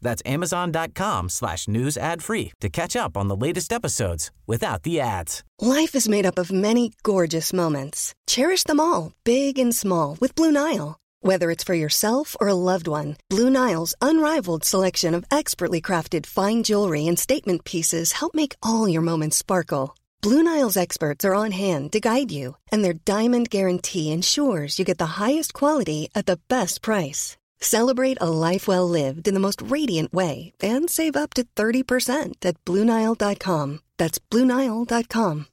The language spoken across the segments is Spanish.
That's amazon.com slash news ad free to catch up on the latest episodes without the ads. Life is made up of many gorgeous moments. Cherish them all, big and small, with Blue Nile. Whether it's for yourself or a loved one, Blue Nile's unrivaled selection of expertly crafted fine jewelry and statement pieces help make all your moments sparkle. Blue Nile's experts are on hand to guide you, and their diamond guarantee ensures you get the highest quality at the best price. Celebrate a life well lived in the most radiant way and save up to 30% at BlueNile.com. That's BlueNile.com.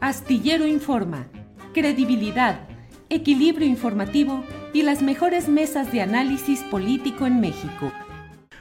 Astillero Informa, credibilidad, equilibrio informativo y las mejores mesas de análisis político en México.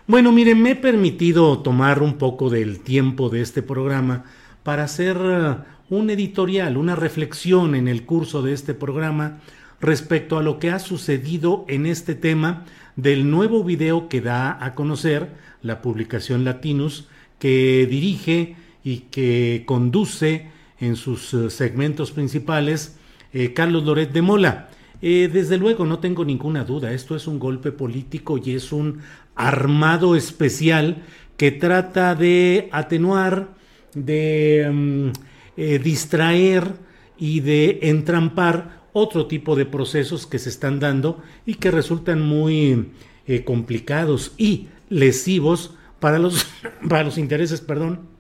Bueno, miren, me he permitido tomar un poco del tiempo de este programa para hacer uh, un editorial, una reflexión en el curso de este programa respecto a lo que ha sucedido en este tema del nuevo video que da a conocer la publicación Latinus, que dirige y que conduce en sus uh, segmentos principales eh, Carlos Loret de Mola. Eh, desde luego, no tengo ninguna duda, esto es un golpe político y es un armado especial que trata de atenuar, de mm, eh, distraer y de entrampar otro tipo de procesos que se están dando y que resultan muy eh, complicados y lesivos para los, para los intereses, perdón,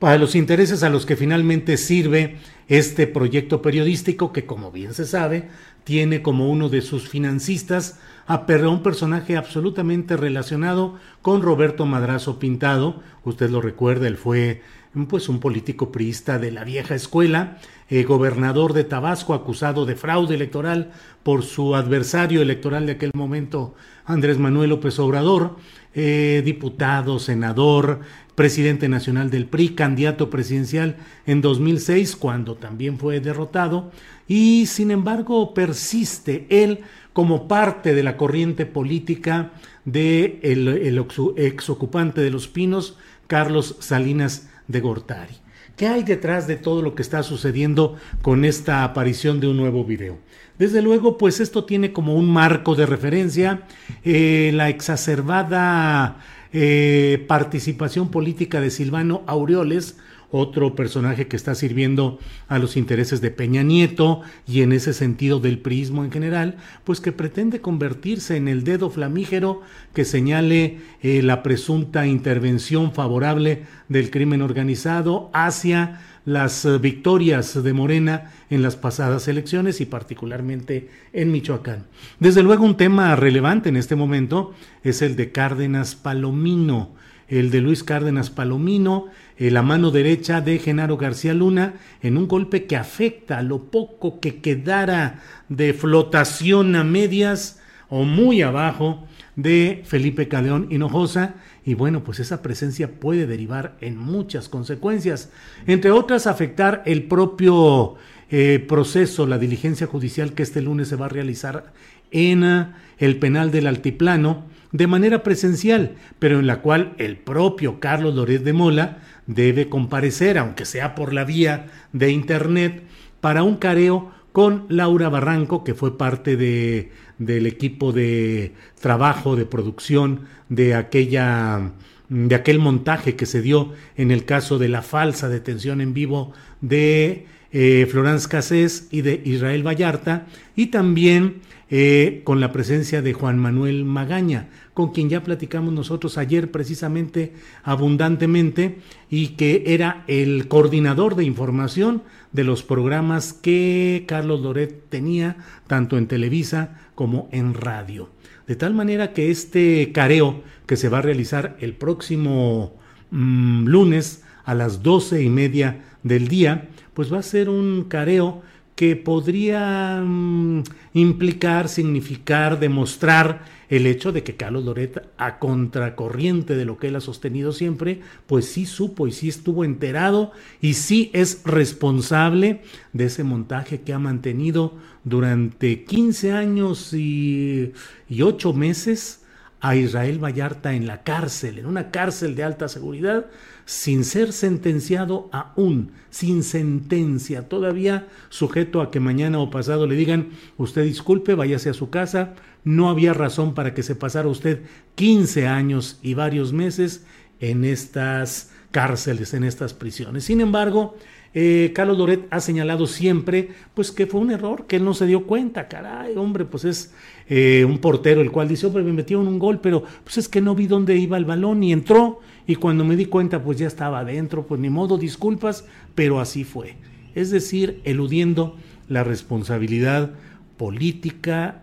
para los intereses a los que finalmente sirve este proyecto periodístico que, como bien se sabe, tiene como uno de sus financistas a un personaje absolutamente relacionado con Roberto Madrazo Pintado. Usted lo recuerda, él fue pues un político priista de la vieja escuela, eh, gobernador de Tabasco acusado de fraude electoral por su adversario electoral de aquel momento, Andrés Manuel López Obrador, eh, diputado, senador, presidente nacional del PRI, candidato presidencial en 2006, cuando también fue derrotado, y sin embargo persiste él como parte de la corriente política de el, ex ocupante de los Pinos, Carlos Salinas de Gortari. ¿Qué hay detrás de todo lo que está sucediendo con esta aparición de un nuevo video? Desde luego, pues esto tiene como un marco de referencia eh, la exacerbada eh, participación política de Silvano Aureoles, otro personaje que está sirviendo a los intereses de Peña Nieto y en ese sentido del prismo en general, pues que pretende convertirse en el dedo flamígero que señale eh, la presunta intervención favorable del crimen organizado hacia las eh, victorias de Morena en las pasadas elecciones y particularmente en Michoacán. Desde luego un tema relevante en este momento es el de Cárdenas Palomino, el de Luis Cárdenas Palomino, eh, la mano derecha de Genaro García Luna, en un golpe que afecta a lo poco que quedara de flotación a medias o muy abajo de Felipe Caldeón Hinojosa. Y bueno, pues esa presencia puede derivar en muchas consecuencias, entre otras afectar el propio eh, proceso, la diligencia judicial que este lunes se va a realizar en ah, el penal del Altiplano de manera presencial, pero en la cual el propio Carlos Loret de Mola debe comparecer, aunque sea por la vía de Internet, para un careo con Laura Barranco, que fue parte de, del equipo de trabajo, de producción de aquella de aquel montaje que se dio en el caso de la falsa detención en vivo de eh, Florence Cassés y de Israel Vallarta, y también eh, con la presencia de Juan Manuel Magaña, con quien ya platicamos nosotros ayer precisamente abundantemente y que era el coordinador de información de los programas que Carlos Loret tenía tanto en Televisa como en radio. De tal manera que este careo que se va a realizar el próximo mm, lunes a las doce y media del día, pues va a ser un careo que podría mm, implicar, significar, demostrar el hecho de que Carlos Loret, a contracorriente de lo que él ha sostenido siempre, pues sí supo y sí estuvo enterado y sí es responsable de ese montaje que ha mantenido durante 15 años y, y 8 meses a Israel Vallarta en la cárcel, en una cárcel de alta seguridad, sin ser sentenciado aún, sin sentencia, todavía sujeto a que mañana o pasado le digan, usted disculpe, váyase a su casa, no había razón para que se pasara usted 15 años y varios meses en estas cárceles, en estas prisiones. Sin embargo, eh, Carlos Loret ha señalado siempre pues que fue un error, que él no se dio cuenta, caray, hombre, pues es eh, un portero el cual dice, hombre, me metieron un gol, pero pues es que no vi dónde iba el balón y entró y cuando me di cuenta pues ya estaba adentro, pues ni modo, disculpas, pero así fue. Es decir, eludiendo la responsabilidad política,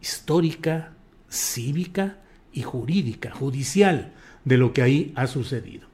histórica, cívica y jurídica, judicial, de lo que ahí ha sucedido.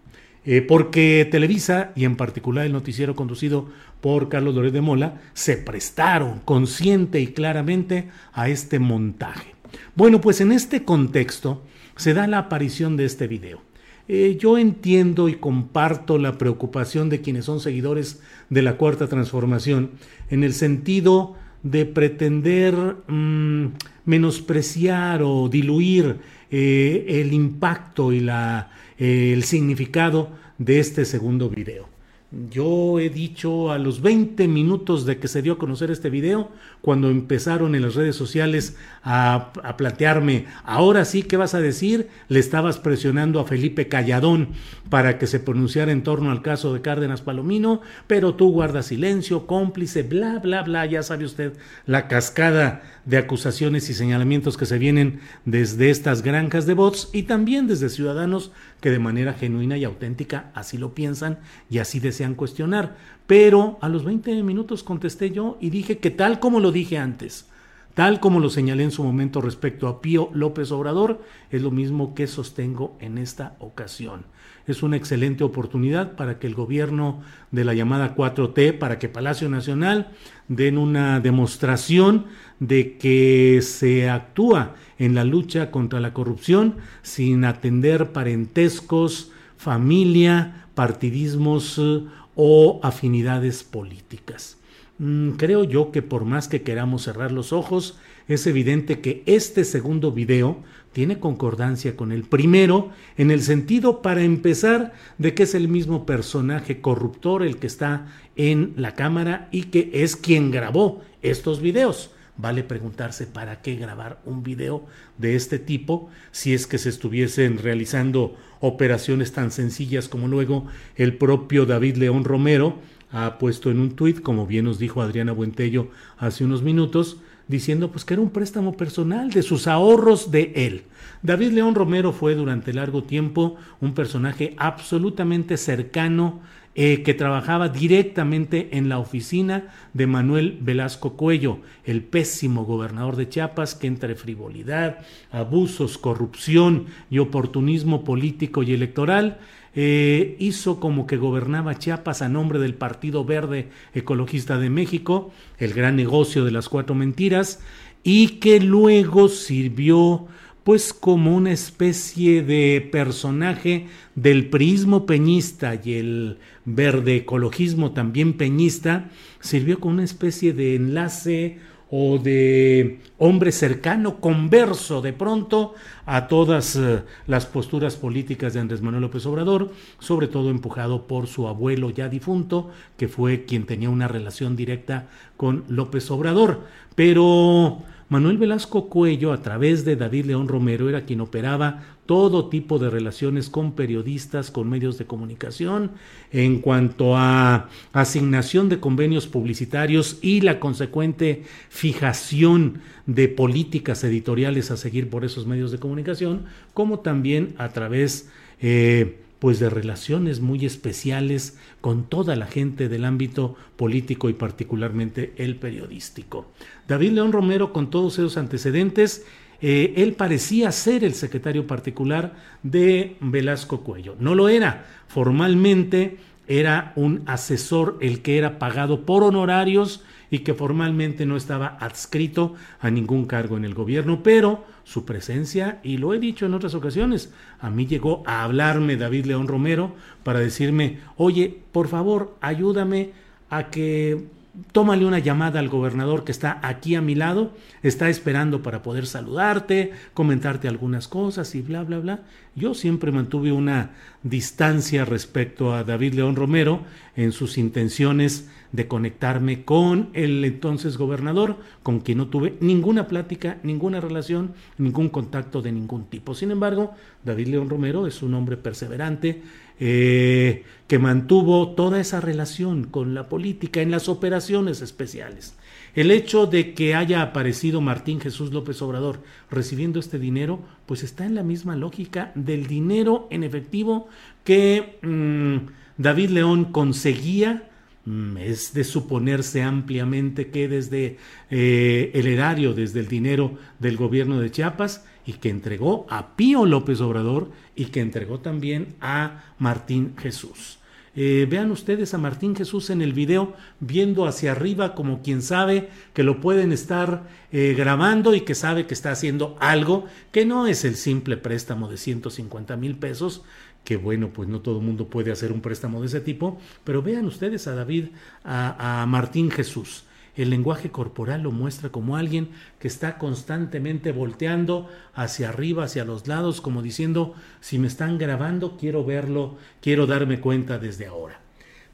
Eh, porque Televisa, y en particular el noticiero conducido por Carlos Loret de Mola, se prestaron consciente y claramente a este montaje. Bueno, pues en este contexto se da la aparición de este video. Eh, yo entiendo y comparto la preocupación de quienes son seguidores de la Cuarta Transformación en el sentido de pretender mm, menospreciar o diluir eh, el impacto y la, eh, el significado de este segundo video. Yo he dicho a los 20 minutos de que se dio a conocer este video, cuando empezaron en las redes sociales a, a, plantearme, ahora sí, ¿qué vas a decir? Le estabas presionando a Felipe Calladón para que se pronunciara en torno al caso de Cárdenas Palomino, pero tú guardas silencio, cómplice, bla, bla, bla, ya sabe usted la cascada de acusaciones y señalamientos que se vienen desde estas granjas de bots y también desde ciudadanos que de manera genuina y auténtica así lo piensan y así desean cuestionar. Pero a los 20 minutos contesté yo y dije que tal como lo dije antes, tal como lo señalé en su momento respecto a Pío López Obrador, es lo mismo que sostengo en esta ocasión es una excelente oportunidad para que el gobierno de la llamada 4T, para que Palacio Nacional den una demostración de que se actúa en la lucha contra la corrupción sin atender parentescos, familia, partidismos eh, o afinidades políticas. Mm, creo yo que por más que queramos cerrar los ojos, es evidente que este segundo video tiene concordancia con el primero en el sentido, para empezar, de que es el mismo personaje corruptor el que está en la cámara y que es quien grabó estos videos. Vale preguntarse para qué grabar un video de este tipo si es que se estuviesen realizando operaciones tan sencillas como luego el propio David León Romero ha puesto en un tuit, como bien nos dijo Adriana Buentello hace unos minutos, diciendo pues que era un préstamo personal de sus ahorros de él. David León Romero fue durante largo tiempo un personaje absolutamente cercano eh, que trabajaba directamente en la oficina de Manuel Velasco Cuello, el pésimo gobernador de Chiapas que entre frivolidad, abusos, corrupción y oportunismo político y electoral eh, hizo como que gobernaba Chiapas a nombre del Partido Verde Ecologista de México, el gran negocio de las cuatro mentiras, y que luego sirvió pues como una especie de personaje del prismo peñista y el verde ecologismo también peñista, sirvió como una especie de enlace o de hombre cercano, converso de pronto a todas eh, las posturas políticas de Andrés Manuel López Obrador, sobre todo empujado por su abuelo ya difunto, que fue quien tenía una relación directa con López Obrador. Pero Manuel Velasco Cuello, a través de David León Romero, era quien operaba todo tipo de relaciones con periodistas, con medios de comunicación, en cuanto a asignación de convenios publicitarios y la consecuente fijación de políticas editoriales a seguir por esos medios de comunicación, como también a través eh, pues de relaciones muy especiales con toda la gente del ámbito político y particularmente el periodístico. David León Romero, con todos esos antecedentes, eh, él parecía ser el secretario particular de Velasco Cuello. No lo era. Formalmente era un asesor el que era pagado por honorarios y que formalmente no estaba adscrito a ningún cargo en el gobierno, pero su presencia, y lo he dicho en otras ocasiones, a mí llegó a hablarme David León Romero para decirme, oye, por favor, ayúdame a que tómale una llamada al gobernador que está aquí a mi lado, está esperando para poder saludarte, comentarte algunas cosas y bla, bla, bla. Yo siempre mantuve una distancia respecto a David León Romero en sus intenciones de conectarme con el entonces gobernador, con quien no tuve ninguna plática, ninguna relación, ningún contacto de ningún tipo. Sin embargo, David León Romero es un hombre perseverante, eh, que mantuvo toda esa relación con la política en las operaciones especiales. El hecho de que haya aparecido Martín Jesús López Obrador recibiendo este dinero, pues está en la misma lógica del dinero en efectivo que mm, David León conseguía mm, es de suponerse ampliamente que desde eh, el erario, desde el dinero del gobierno de Chiapas, y que entregó a Pío López Obrador y que entregó también a Martín Jesús. Eh, vean ustedes a Martín Jesús en el video viendo hacia arriba como quien sabe que lo pueden estar eh, grabando y que sabe que está haciendo algo que no es el simple préstamo de 150 mil pesos, que bueno, pues no todo el mundo puede hacer un préstamo de ese tipo, pero vean ustedes a David, a Martín Jesús el lenguaje corporal lo muestra como alguien que está constantemente volteando hacia arriba, hacia los lados, como diciendo, si me están grabando, quiero verlo, quiero darme cuenta desde ahora.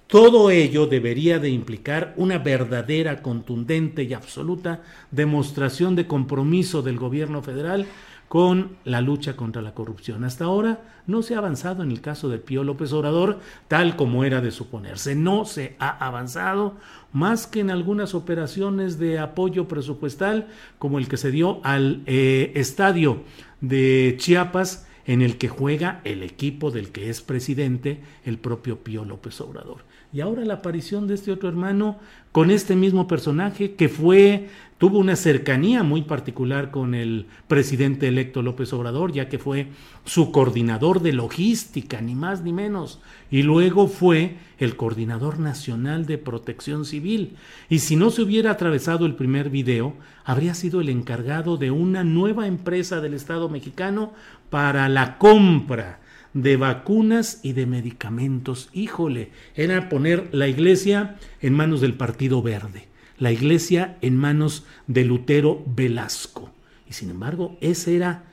Todo ello debería de implicar una verdadera, contundente y absoluta demostración de compromiso del gobierno federal con la lucha contra la corrupción. Hasta ahora no se ha avanzado en el caso de Pío López Obrador, tal como era de suponerse. No se ha avanzado más que en algunas operaciones de apoyo presupuestal, como el que se dio al eh, estadio de Chiapas, en el que juega el equipo del que es presidente el propio Pío López Obrador. Y ahora la aparición de este otro hermano con este mismo personaje que fue tuvo una cercanía muy particular con el presidente electo López Obrador, ya que fue su coordinador de logística, ni más ni menos, y luego fue el coordinador nacional de protección civil. Y si no se hubiera atravesado el primer video, habría sido el encargado de una nueva empresa del Estado mexicano para la compra de vacunas y de medicamentos. Híjole, era poner la iglesia en manos del Partido Verde, la iglesia en manos de Lutero Velasco. Y sin embargo, esa era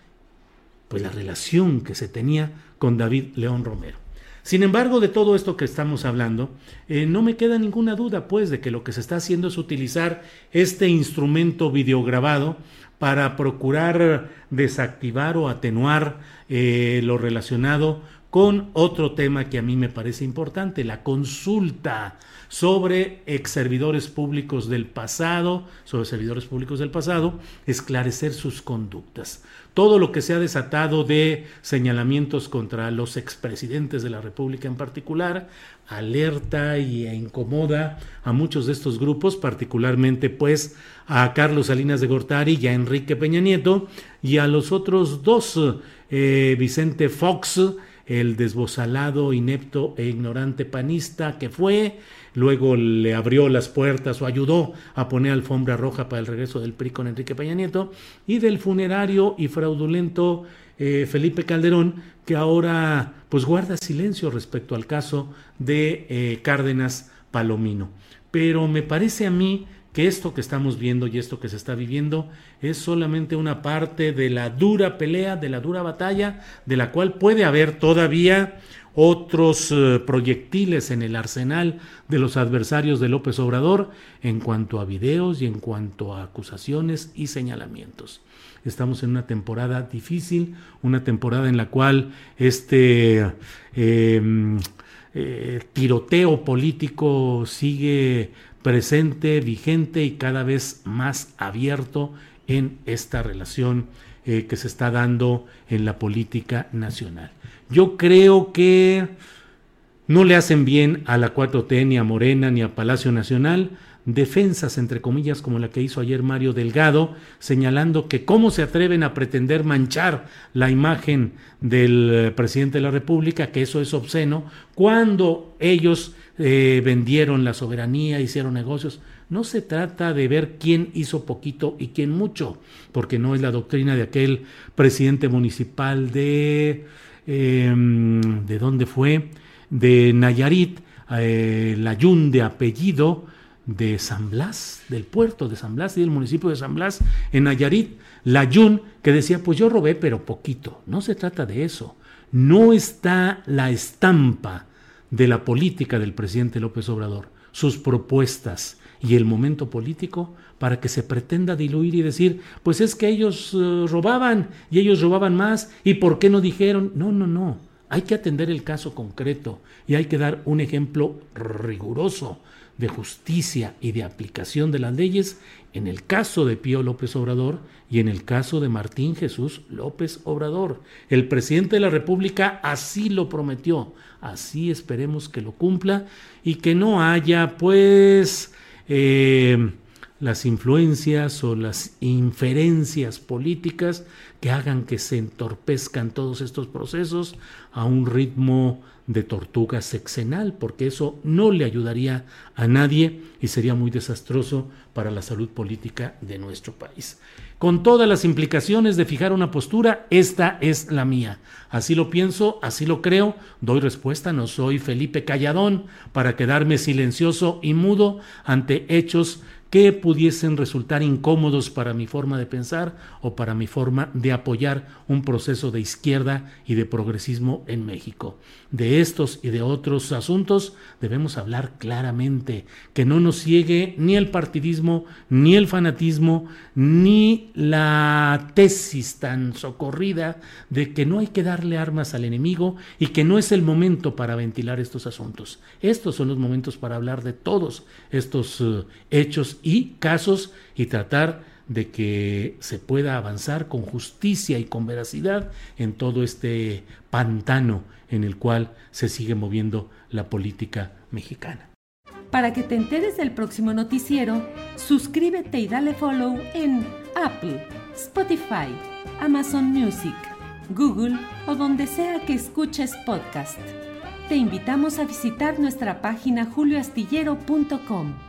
pues la relación que se tenía con David León Romero. Sin embargo, de todo esto que estamos hablando, eh, no me queda ninguna duda, pues, de que lo que se está haciendo es utilizar este instrumento videograbado para procurar desactivar o atenuar eh, lo relacionado con otro tema que a mí me parece importante, la consulta sobre ex servidores públicos del pasado, sobre servidores públicos del pasado, esclarecer sus conductas. Todo lo que se ha desatado de señalamientos contra los expresidentes de la República en particular, alerta y e incomoda a muchos de estos grupos, particularmente pues a Carlos Salinas de Gortari y a Enrique Peña Nieto, y a los otros dos, eh, Vicente Fox, el desbozalado, inepto e ignorante panista que fue, luego le abrió las puertas o ayudó a poner alfombra roja para el regreso del PRI con Enrique Peña y del funerario y fraudulento eh, Felipe Calderón, que ahora pues guarda silencio respecto al caso de eh, Cárdenas Palomino. Pero me parece a mí que esto que estamos viendo y esto que se está viviendo es solamente una parte de la dura pelea, de la dura batalla, de la cual puede haber todavía otros eh, proyectiles en el arsenal de los adversarios de López Obrador en cuanto a videos y en cuanto a acusaciones y señalamientos. Estamos en una temporada difícil, una temporada en la cual este eh, eh, tiroteo político sigue presente, vigente y cada vez más abierto en esta relación eh, que se está dando en la política nacional. Yo creo que no le hacen bien a la 4T, ni a Morena, ni a Palacio Nacional defensas, entre comillas, como la que hizo ayer Mario Delgado, señalando que cómo se atreven a pretender manchar la imagen del eh, presidente de la República, que eso es obsceno, cuando ellos eh, vendieron la soberanía, hicieron negocios. No se trata de ver quién hizo poquito y quién mucho, porque no es la doctrina de aquel presidente municipal de... Em, ¿De dónde fue? De Nayarit, eh, la Yun de apellido, de San Blas, del puerto de San Blas y del municipio de San Blas, en Nayarit, la Yun, que decía, pues yo robé, pero poquito. No se trata de eso. No está la estampa de la política del presidente López Obrador, sus propuestas y el momento político para que se pretenda diluir y decir, pues es que ellos eh, robaban y ellos robaban más y por qué no dijeron. No, no, no. Hay que atender el caso concreto y hay que dar un ejemplo riguroso de justicia y de aplicación de las leyes en el caso de Pío López Obrador y en el caso de Martín Jesús López Obrador. El presidente de la República así lo prometió, así esperemos que lo cumpla y que no haya pues eh, las influencias o las inferencias políticas que hagan que se entorpezcan todos estos procesos a un ritmo de tortuga sexenal, porque eso no le ayudaría a nadie y sería muy desastroso para la salud política de nuestro país. Con todas las implicaciones de fijar una postura, esta es la mía. Así lo pienso, así lo creo, doy respuesta, no soy Felipe Calladón para quedarme silencioso y mudo ante hechos que pudiesen resultar incómodos para mi forma de pensar o para mi forma de apoyar un proceso de izquierda y de progresismo en México. De estos y de otros asuntos debemos hablar claramente, que no nos ciegue ni el partidismo, ni el fanatismo, ni la tesis tan socorrida de que no hay que darle armas al enemigo y que no es el momento para ventilar estos asuntos. Estos son los momentos para hablar de todos estos uh, hechos y casos y tratar de que se pueda avanzar con justicia y con veracidad en todo este pantano en el cual se sigue moviendo la política mexicana. Para que te enteres del próximo noticiero, suscríbete y dale follow en Apple, Spotify, Amazon Music, Google o donde sea que escuches podcast. Te invitamos a visitar nuestra página julioastillero.com.